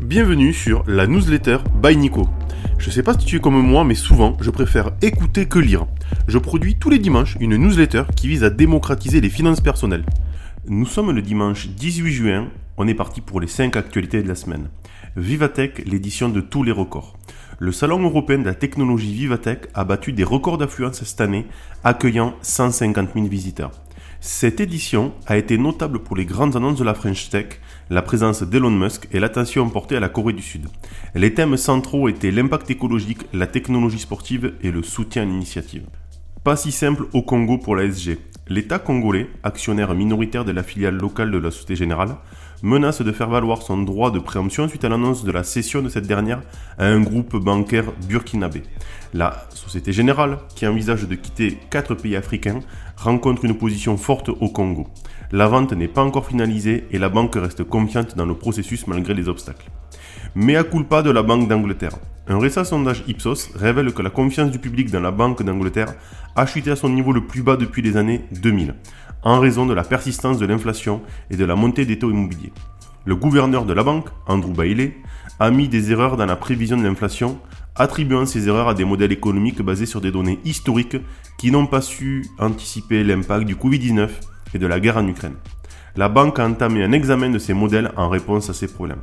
Bienvenue sur la newsletter by Nico. Je sais pas si tu es comme moi, mais souvent, je préfère écouter que lire. Je produis tous les dimanches une newsletter qui vise à démocratiser les finances personnelles. Nous sommes le dimanche 18 juin, on est parti pour les 5 actualités de la semaine. Vivatech, l'édition de tous les records. Le Salon européen de la technologie Vivatech a battu des records d'affluence cette année, accueillant 150 000 visiteurs. Cette édition a été notable pour les grandes annonces de la French Tech, la présence d'Elon Musk et l'attention portée à la Corée du Sud. Les thèmes centraux étaient l'impact écologique, la technologie sportive et le soutien à l'initiative. Pas si simple au Congo pour la SG. L'État congolais, actionnaire minoritaire de la filiale locale de la Société Générale, menace de faire valoir son droit de préemption suite à l'annonce de la cession de cette dernière à un groupe bancaire burkinabé. La Société Générale, qui envisage de quitter quatre pays africains, rencontre une position forte au Congo. La vente n'est pas encore finalisée et la banque reste confiante dans le processus malgré les obstacles. Mais à culpa de la Banque d'Angleterre. Un récent sondage Ipsos révèle que la confiance du public dans la Banque d'Angleterre a chuté à son niveau le plus bas depuis les années 2000, en raison de la persistance de l'inflation et de la montée des taux immobiliers. Le gouverneur de la banque, Andrew Bailey, a mis des erreurs dans la prévision de l'inflation, attribuant ces erreurs à des modèles économiques basés sur des données historiques qui n'ont pas su anticiper l'impact du Covid-19 et de la guerre en Ukraine. La banque a entamé un examen de ces modèles en réponse à ces problèmes.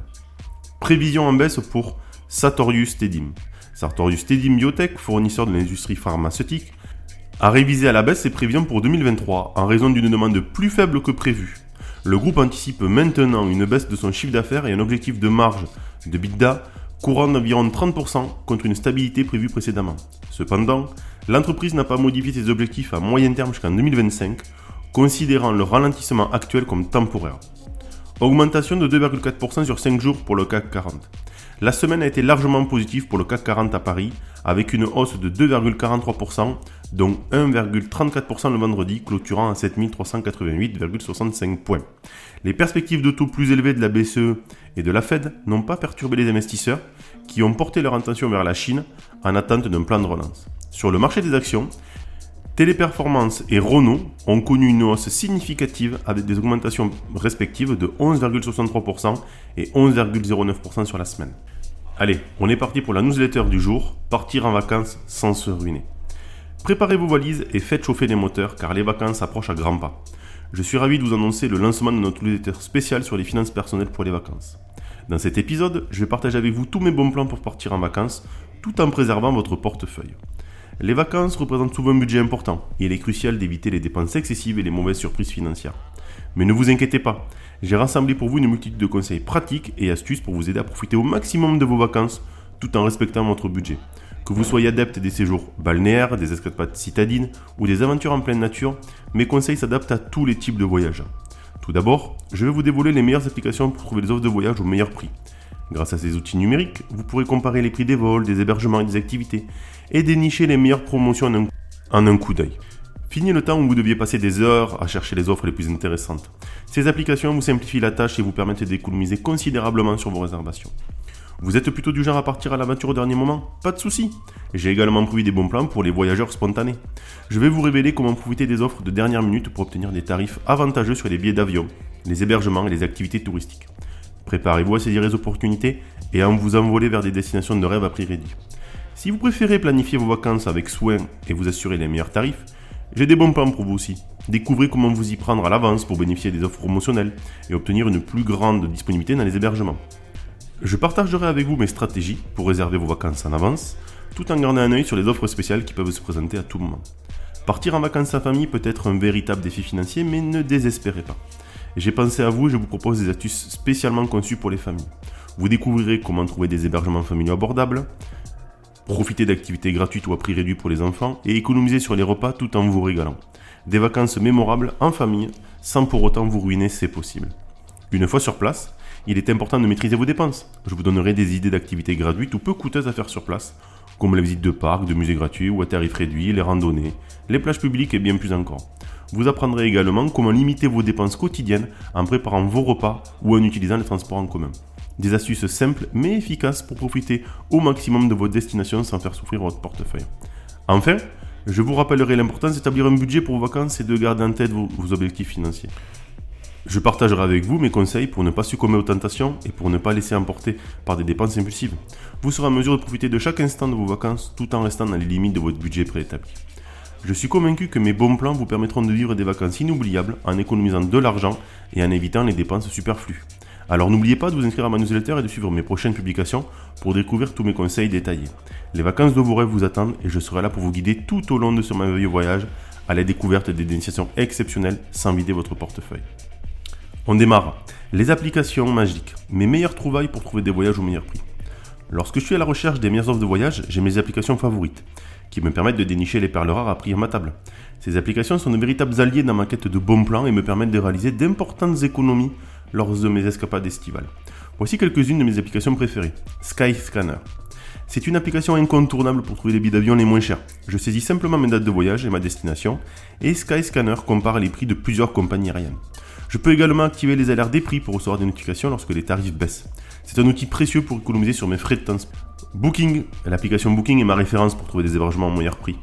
Prévision en baisse pour Sartorius Tedim. Sartorius Tedim Biotech, fournisseur de l'industrie pharmaceutique, a révisé à la baisse ses prévisions pour 2023 en raison d'une demande plus faible que prévu. Le groupe anticipe maintenant une baisse de son chiffre d'affaires et un objectif de marge de BITDA courant d'environ 30% contre une stabilité prévue précédemment. Cependant, l'entreprise n'a pas modifié ses objectifs à moyen terme jusqu'en 2025, considérant le ralentissement actuel comme temporaire. Augmentation de 2,4% sur 5 jours pour le CAC 40. La semaine a été largement positive pour le CAC 40 à Paris, avec une hausse de 2,43%, dont 1,34% le vendredi, clôturant à 7388,65 points. Les perspectives de taux plus élevés de la BCE et de la Fed n'ont pas perturbé les investisseurs, qui ont porté leur attention vers la Chine en attente d'un plan de relance. Sur le marché des actions, Téléperformance et Renault ont connu une hausse significative avec des augmentations respectives de 11,63% et 11,09% sur la semaine. Allez, on est parti pour la newsletter du jour, partir en vacances sans se ruiner. Préparez vos valises et faites chauffer les moteurs car les vacances approchent à grands pas. Je suis ravi de vous annoncer le lancement de notre newsletter spécial sur les finances personnelles pour les vacances. Dans cet épisode, je vais partager avec vous tous mes bons plans pour partir en vacances tout en préservant votre portefeuille. Les vacances représentent souvent un budget important et il est crucial d'éviter les dépenses excessives et les mauvaises surprises financières. Mais ne vous inquiétez pas, j'ai rassemblé pour vous une multitude de conseils pratiques et astuces pour vous aider à profiter au maximum de vos vacances tout en respectant votre budget. Que vous soyez adepte des séjours balnéaires, des escapades citadines ou des aventures en pleine nature, mes conseils s'adaptent à tous les types de voyages. Tout d'abord, je vais vous dévoiler les meilleures applications pour trouver des offres de voyage au meilleur prix. Grâce à ces outils numériques, vous pourrez comparer les prix des vols, des hébergements et des activités et dénicher les meilleures promotions en un, coup d'œil. Fini le temps où vous deviez passer des heures à chercher les offres les plus intéressantes. Ces applications vous simplifient la tâche et vous permettent d'économiser considérablement sur vos réservations. Vous êtes plutôt du genre à partir à l'aventure au dernier moment? Pas de souci. J'ai également prévu des bons plans pour les voyageurs spontanés. Je vais vous révéler comment profiter des offres de dernière minute pour obtenir des tarifs avantageux sur les billets d'avion, les hébergements et les activités touristiques. Préparez-vous à saisir les opportunités et à vous envoler vers des destinations de rêve à prix réduit. Si vous préférez planifier vos vacances avec soin et vous assurer les meilleurs tarifs, j'ai des bons plans pour vous aussi. Découvrez comment vous y prendre à l'avance pour bénéficier des offres promotionnelles et obtenir une plus grande disponibilité dans les hébergements. Je partagerai avec vous mes stratégies pour réserver vos vacances en avance, tout en gardant un œil sur les offres spéciales qui peuvent se présenter à tout moment. Partir en vacances en famille peut être un véritable défi financier, mais ne désespérez pas. J'ai pensé à vous et je vous propose des astuces spécialement conçues pour les familles. Vous découvrirez comment trouver des hébergements familiaux abordables, profiter d'activités gratuites ou à prix réduit pour les enfants et économiser sur les repas tout en vous régalant. Des vacances mémorables en famille sans pour autant vous ruiner, c'est possible. Une fois sur place, il est important de maîtriser vos dépenses. Je vous donnerai des idées d'activités gratuites ou peu coûteuses à faire sur place, comme la visite de parcs, de musées gratuits ou à tarifs réduits, les randonnées, les plages publiques et bien plus encore. Vous apprendrez également comment limiter vos dépenses quotidiennes en préparant vos repas ou en utilisant les transports en commun. Des astuces simples mais efficaces pour profiter au maximum de votre destination sans faire souffrir votre portefeuille. Enfin, je vous rappellerai l'importance d'établir un budget pour vos vacances et de garder en tête vos, objectifs financiers. Je partagerai avec vous mes conseils pour ne pas succomber aux tentations et pour ne pas laisser emporter par des dépenses impulsives. Vous serez en mesure de profiter de chaque instant de vos vacances tout en restant dans les limites de votre budget préétabli. Je suis convaincu que mes bons plans vous permettront de vivre des vacances inoubliables en économisant de l'argent et en évitant les dépenses superflues. Alors n'oubliez pas de vous inscrire à ma newsletter et de suivre mes prochaines publications pour découvrir tous mes conseils détaillés. Les vacances de vos rêves vous attendent et je serai là pour vous guider tout au long de ce merveilleux voyage à la découverte des destinations exceptionnelles sans vider votre portefeuille. On démarre. Les applications magiques. Mes meilleures trouvailles pour trouver des voyages au meilleur prix. Lorsque je suis à la recherche des meilleures offres de voyage, j'ai mes applications favorites qui me permettent de dénicher les perles rares à prix table. Ces applications sont de véritables alliés dans ma quête de bons plans et me permettent de réaliser d'importantes économies lors de mes escapades estivales. Voici quelques-unes de mes applications préférées. Skyscanner. C'est une application incontournable pour trouver les billets d'avion les moins chers. Je saisis simplement mes dates de voyage et ma destination, et Skyscanner compare les prix de plusieurs compagnies aériennes. Je peux également activer les alertes des prix pour recevoir des notifications lorsque les tarifs baissent. C'est un outil précieux pour économiser sur mes frais de transport. Booking, l'application Booking est ma référence pour trouver des hébergements au meilleur prix.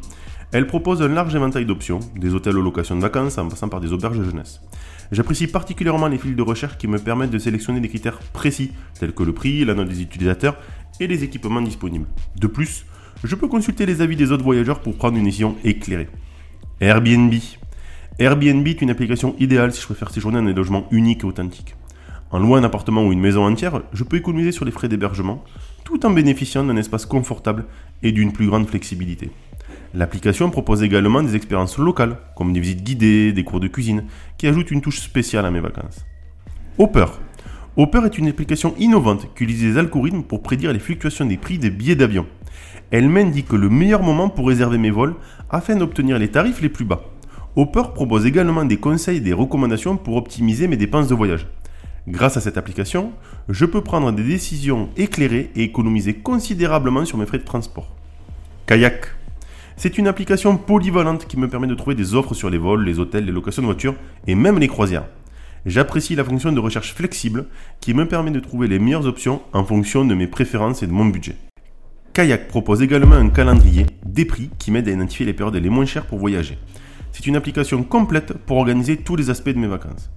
Elle propose un large éventail d'options, des hôtels aux locations de vacances en passant par des auberges de jeunesse. J'apprécie particulièrement les fils de recherche qui me permettent de sélectionner des critères précis, tels que le prix, la note des utilisateurs et les équipements disponibles. De plus, je peux consulter les avis des autres voyageurs pour prendre une décision éclairée. Airbnb. Airbnb est une application idéale si je préfère séjourner dans des logements uniques et authentiques. En louant un appartement ou une maison entière, je peux économiser sur les frais d'hébergement, tout en bénéficiant d'un espace confortable et d'une plus grande flexibilité. L'application propose également des expériences locales, comme des visites guidées, des cours de cuisine, qui ajoutent une touche spéciale à mes vacances. Hopper. Hopper est une application innovante qui utilise des algorithmes pour prédire les fluctuations des prix des billets d'avion. Elle m'indique le meilleur moment pour réserver mes vols afin d'obtenir les tarifs les plus bas. Hopper propose également des conseils et des recommandations pour optimiser mes dépenses de voyage. Grâce à cette application, je peux prendre des décisions éclairées et économiser considérablement sur mes frais de transport. Kayak. C'est une application polyvalente qui me permet de trouver des offres sur les vols, les hôtels, les locations de voitures et même les croisières. J'apprécie la fonction de recherche flexible qui me permet de trouver les meilleures options en fonction de mes préférences et de mon budget. Kayak propose également un calendrier des prix qui m'aide à identifier les périodes les moins chères pour voyager. C'est une application complète pour organiser tous les aspects de mes vacances.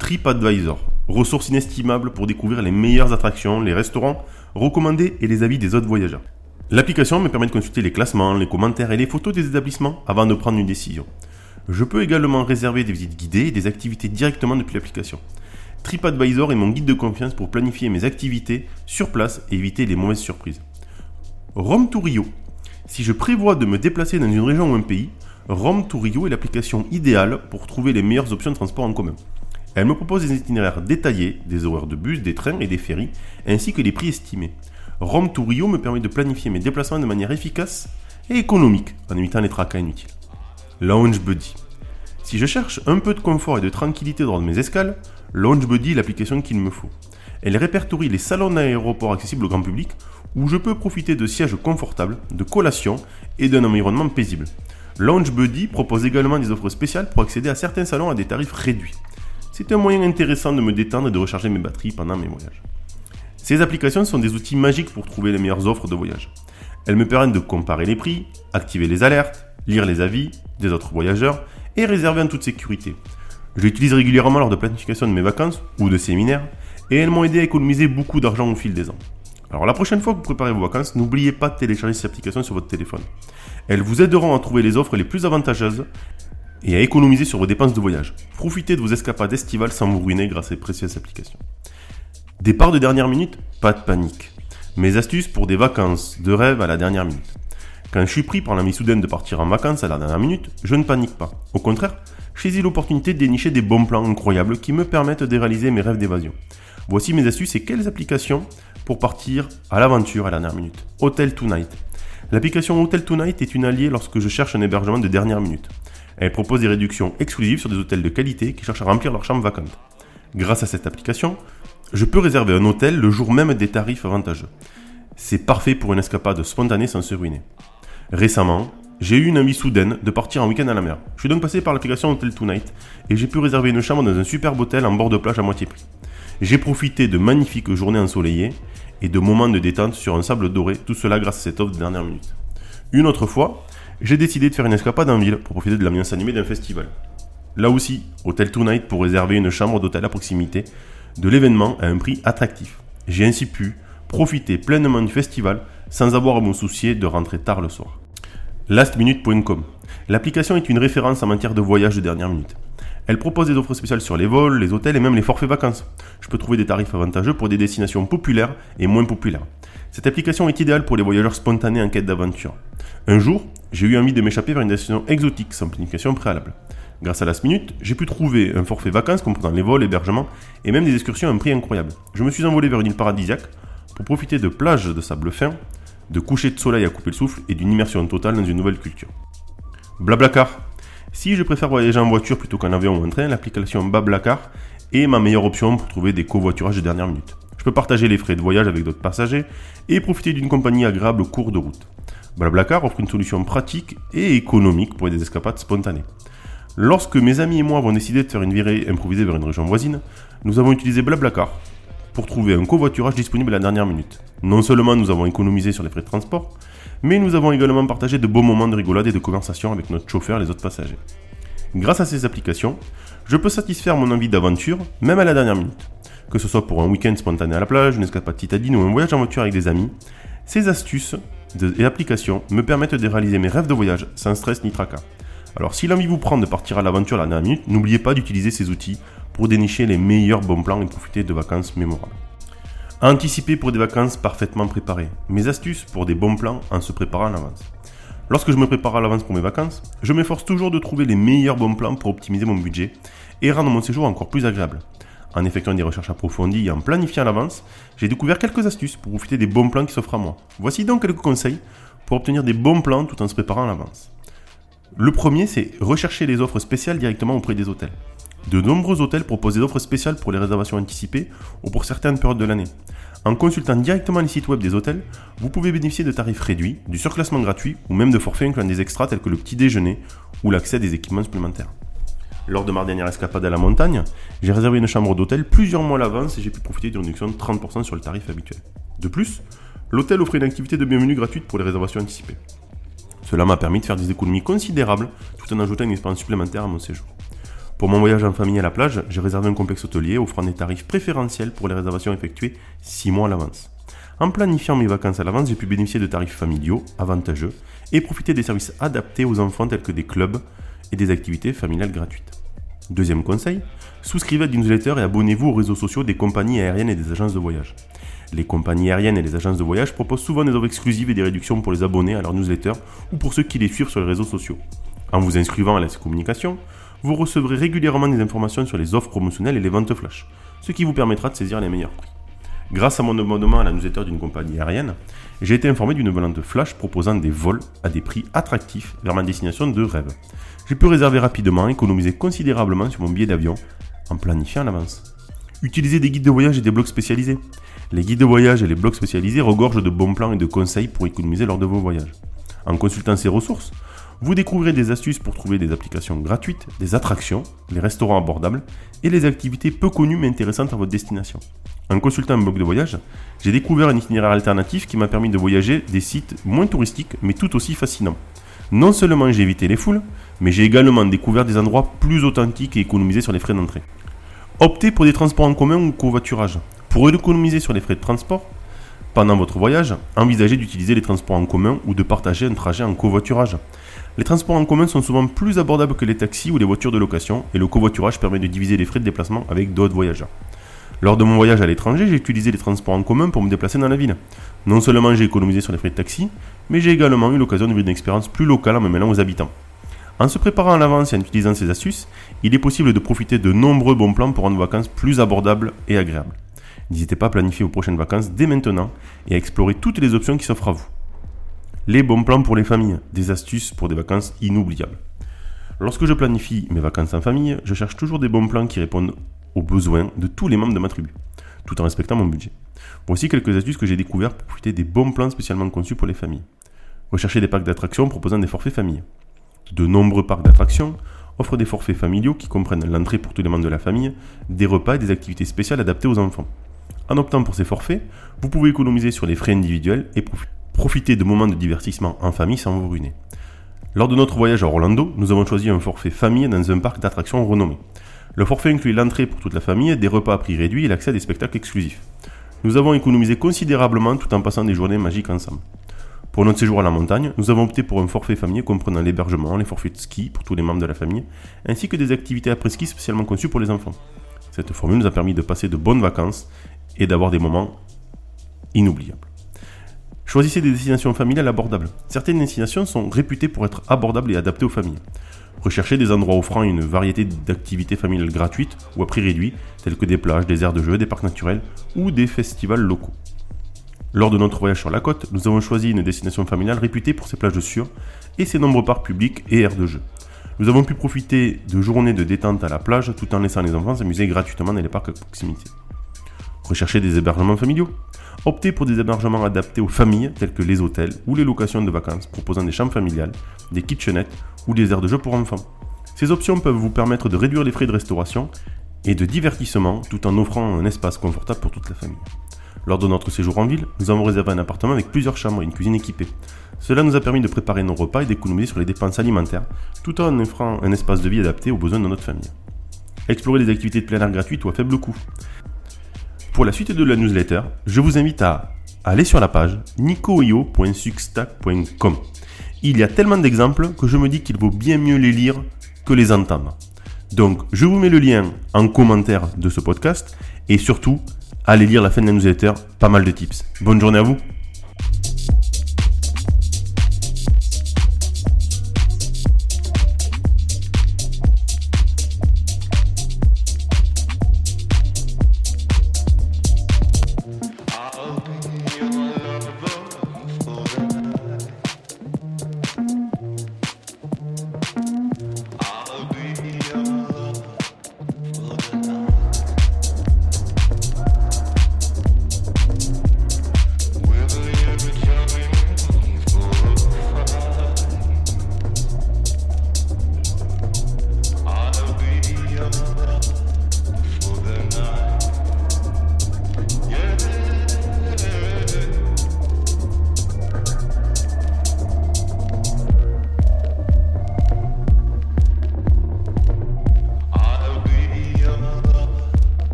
TripAdvisor, ressource inestimable pour découvrir les meilleures attractions, les restaurants recommandés et les avis des autres voyageurs. L'application me permet de consulter les classements, les commentaires et les photos des établissements avant de prendre une décision. Je peux également réserver des visites guidées et des activités directement depuis l'application. TripAdvisor est mon guide de confiance pour planifier mes activités sur place et éviter les mauvaises surprises. Rome to Rio. Si je prévois de me déplacer dans une région ou un pays, Rome to Rio est l'application idéale pour trouver les meilleures options de transport en commun. Elle me propose des itinéraires détaillés, des horaires de bus, des trains et des ferries, ainsi que les prix estimés. Rome to Rio me permet de planifier mes déplacements de manière efficace et économique en évitant les tracas inutiles. Lounge Buddy. Si je cherche un peu de confort et de tranquillité lors de mes escales, Lounge Buddy est l'application qu'il me faut. Elle répertorie les salons d'aéroport accessibles au grand public où je peux profiter de sièges confortables, de collations et d'un environnement paisible. Lounge Buddy propose également des offres spéciales pour accéder à certains salons à des tarifs réduits. C'est un moyen intéressant de me détendre et de recharger mes batteries pendant mes voyages. Ces applications sont des outils magiques pour trouver les meilleures offres de voyage. Elles me permettent de comparer les prix, activer les alertes, lire les avis des autres voyageurs et réserver en toute sécurité. Je l'utilise régulièrement lors de planification de mes vacances ou de séminaires et elles m'ont aidé à économiser beaucoup d'argent au fil des ans. Alors la prochaine fois que vous préparez vos vacances, n'oubliez pas de télécharger ces applications sur votre téléphone. Elles vous aideront à trouver les offres les plus avantageuses et à économiser sur vos dépenses de voyage. Profitez de vos escapades estivales sans vous ruiner grâce à ces précieuses applications. Départ de dernière minute Pas de panique. Mes astuces pour des vacances de rêve à la dernière minute. Quand je suis pris par l'ami soudaine de partir en vacances à la dernière minute, je ne panique pas. Au contraire, saisis l'opportunité de dénicher des bons plans incroyables qui me permettent de réaliser mes rêves d'évasion. Voici mes astuces et quelles applications pour partir à l'aventure à la dernière minute. Hotel Tonight. L'application Hotel Tonight est une alliée lorsque je cherche un hébergement de dernière minute. Elle propose des réductions exclusives sur des hôtels de qualité qui cherchent à remplir leurs chambres vacantes. Grâce à cette application, je peux réserver un hôtel le jour même des tarifs avantageux. C'est parfait pour une escapade spontanée sans se ruiner. Récemment, j'ai eu une envie soudaine de partir en week-end à la mer. Je suis donc passé par l'application Hotel Tonight et j'ai pu réserver une chambre dans un superbe hôtel en bord de plage à moitié prix. J'ai profité de magnifiques journées ensoleillées et de moments de détente sur un sable doré, tout cela grâce à cette offre de dernière minute. Une autre fois, j'ai décidé de faire une escapade en ville pour profiter de l'ambiance animée d'un festival. Là aussi, Hotel Tonight pour réserver une chambre d'hôtel à proximité de l'événement à un prix attractif. J'ai ainsi pu profiter pleinement du festival sans avoir à me soucier de rentrer tard le soir. Lastminute.com L'application est une référence en matière de voyage de dernière minute. Elle propose des offres spéciales sur les vols, les hôtels et même les forfaits vacances. Je peux trouver des tarifs avantageux pour des destinations populaires et moins populaires. Cette application est idéale pour les voyageurs spontanés en quête d'aventure. Un jour, j'ai eu envie de m'échapper vers une destination exotique sans planification préalable. Grâce à Last Minute, j'ai pu trouver un forfait vacances comprenant les vols, l'hébergement et même des excursions à un prix incroyable. Je me suis envolé vers une île paradisiaque pour profiter de plages de sable fin, de couchers de soleil à couper le souffle et d'une immersion totale dans une nouvelle culture. Blablacar. Si je préfère voyager en voiture plutôt qu'en avion ou en train, l'application Blablacar est ma meilleure option pour trouver des covoiturages de dernière minute. Je peux partager les frais de voyage avec d'autres passagers et profiter d'une compagnie agréable au cours de route. Blablacar offre une solution pratique et économique pour des escapades spontanées. Lorsque mes amis et moi avons décidé de faire une virée improvisée vers une région voisine, nous avons utilisé Blablacar pour trouver un covoiturage disponible à la dernière minute. Non seulement nous avons économisé sur les frais de transport, mais nous avons également partagé de beaux moments de rigolade et de conversation avec notre chauffeur et les autres passagers. Grâce à ces applications, je peux satisfaire mon envie d'aventure, même à la dernière minute. Que ce soit pour un week-end spontané à la plage, une escapade citadine ou un voyage en voiture avec des amis, ces astuces et applications me permettent de réaliser mes rêves de voyage sans stress ni tracas. Alors si l'envie vous prend de partir à l'aventure la dernière minute, n'oubliez pas d'utiliser ces outils pour dénicher les meilleurs bons plans et profiter de vacances mémorables. Anticiper pour des vacances parfaitement préparées. Mes astuces pour des bons plans en se préparant à l'avance. Lorsque je me prépare à l'avance pour mes vacances, je m'efforce toujours de trouver les meilleurs bons plans pour optimiser mon budget et rendre mon séjour encore plus agréable. En effectuant des recherches approfondies et en planifiant à l'avance, j'ai découvert quelques astuces pour profiter des bons plans qui s'offrent à moi. Voici donc quelques conseils pour obtenir des bons plans tout en se préparant à l'avance. Le premier, c'est rechercher les offres spéciales directement auprès des hôtels. De nombreux hôtels proposent des offres spéciales pour les réservations anticipées ou pour certaines périodes de l'année. En consultant directement les sites web des hôtels, vous pouvez bénéficier de tarifs réduits, du surclassement gratuit ou même de forfaits incluant des extras tels que le petit déjeuner ou l'accès à des équipements supplémentaires. Lors de ma dernière escapade à la montagne, j'ai réservé une chambre d'hôtel plusieurs mois à l'avance et j'ai pu profiter d'une réduction de 30% sur le tarif habituel. De plus, l'hôtel offrait une activité de bienvenue gratuite pour les réservations anticipées. Cela m'a permis de faire des économies considérables tout en ajoutant une expérience supplémentaire à mon séjour. Pour mon voyage en famille à la plage, j'ai réservé un complexe hôtelier offrant des tarifs préférentiels pour les réservations effectuées 6 mois à l'avance. En planifiant mes vacances à l'avance, j'ai pu bénéficier de tarifs familiaux, avantageux, et profiter des services adaptés aux enfants tels que des clubs et des activités familiales gratuites. Deuxième conseil, souscrivez à des newsletters et abonnez-vous aux réseaux sociaux des compagnies aériennes et des agences de voyage. Les compagnies aériennes et les agences de voyage proposent souvent des offres exclusives et des réductions pour les abonnés à leurs newsletters ou pour ceux qui les suivent sur les réseaux sociaux. En vous inscrivant à la communication, vous recevrez régulièrement des informations sur les offres promotionnelles et les ventes flash, ce qui vous permettra de saisir les meilleurs prix. Grâce à mon abonnement à la newsletter d'une compagnie aérienne, j'ai été informé d'une volante flash proposant des vols à des prix attractifs vers ma destination de rêve. J'ai pu réserver rapidement et économiser considérablement sur mon billet d'avion en planifiant à l'avance. Utilisez des guides de voyage et des blogs spécialisés. Les guides de voyage et les blogs spécialisés regorgent de bons plans et de conseils pour économiser lors de vos voyages. En consultant ces ressources, vous découvrirez des astuces pour trouver des applications gratuites, des attractions, les restaurants abordables et les activités peu connues mais intéressantes à votre destination. En consultant un blog de voyage, j'ai découvert un itinéraire alternatif qui m'a permis de voyager des sites moins touristiques mais tout aussi fascinants. Non seulement j'ai évité les foules, mais j'ai également découvert des endroits plus authentiques et économisé sur les frais d'entrée. Optez pour des transports en commun ou covoiturage. Pour économiser sur les frais de transport, pendant votre voyage, envisagez d'utiliser les transports en commun ou de partager un trajet en covoiturage. Les transports en commun sont souvent plus abordables que les taxis ou les voitures de location et le covoiturage permet de diviser les frais de déplacement avec d'autres voyageurs. Lors de mon voyage à l'étranger, j'ai utilisé les transports en commun pour me déplacer dans la ville. Non seulement j'ai économisé sur les frais de taxi, mais j'ai également eu l'occasion de vivre une expérience plus locale en me mêlant aux habitants. En se préparant à l'avance et en utilisant ces astuces, il est possible de profiter de nombreux bons plans pour rendre vos vacances plus abordables et agréables. N'hésitez pas à planifier vos prochaines vacances dès maintenant et à explorer toutes les options qui s'offrent à vous. Les bons plans pour les familles, des astuces pour des vacances inoubliables. Lorsque je planifie mes vacances en famille, je cherche toujours des bons plans qui répondent aux besoins de tous les membres de ma tribu, tout en respectant mon budget. Voici quelques astuces que j'ai découvertes pour profiter des bons plans spécialement conçus pour les familles. Recherchez des parcs d'attractions proposant des forfaits famille. De nombreux parcs d'attractions offrent des forfaits familiaux qui comprennent l'entrée pour tous les membres de la famille, des repas et des activités spéciales adaptées aux enfants. En optant pour ces forfaits, vous pouvez économiser sur les frais individuels et profiter de moments de divertissement en famille sans vous ruiner. Lors de notre voyage à Orlando, nous avons choisi un forfait famille dans un parc d'attractions renommé. Le forfait inclut l'entrée pour toute la famille, des repas à prix réduit et l'accès à des spectacles exclusifs. Nous avons économisé considérablement tout en passant des journées magiques ensemble. Pour notre séjour à la montagne, nous avons opté pour un forfait famille comprenant l'hébergement, les forfaits de ski pour tous les membres de la famille, ainsi que des activités après-ski spécialement conçues pour les enfants. Cette formule nous a permis de passer de bonnes vacances et d'avoir des moments inoubliables. Choisissez des destinations familiales abordables. Certaines destinations sont réputées pour être abordables et adaptées aux familles. Recherchez des endroits offrant une variété d'activités familiales gratuites ou à prix réduit, tels que des plages, des aires de jeu, des parcs naturels ou des festivals locaux. Lors de notre voyage sur la côte, nous avons choisi une destination familiale réputée pour ses plages sûres et ses nombreux parcs publics et aires de jeu. Nous avons pu profiter de journées de détente à la plage tout en laissant les enfants s'amuser gratuitement dans les parcs à proximité. Recherchez des hébergements familiaux Optez pour des hébergements adaptés aux familles, tels que les hôtels ou les locations de vacances, proposant des chambres familiales, des kitchenettes ou des aires de jeu pour enfants. Ces options peuvent vous permettre de réduire les frais de restauration et de divertissement tout en offrant un espace confortable pour toute la famille. Lors de notre séjour en ville, nous avons réservé un appartement avec plusieurs chambres et une cuisine équipée. Cela nous a permis de préparer nos repas et d'économiser sur les dépenses alimentaires, tout en offrant un espace de vie adapté aux besoins de notre famille. Explorer des activités de plein air gratuites ou à faible coût. Pour la suite de la newsletter, je vous invite à aller sur la page nicoio.substack.com. Il y a tellement d'exemples que je me dis qu'il vaut bien mieux les lire que les entendre. Donc, je vous mets le lien en commentaire de ce podcast et surtout, allez lire la fin de la newsletter, pas mal de tips. Bonne journée à vous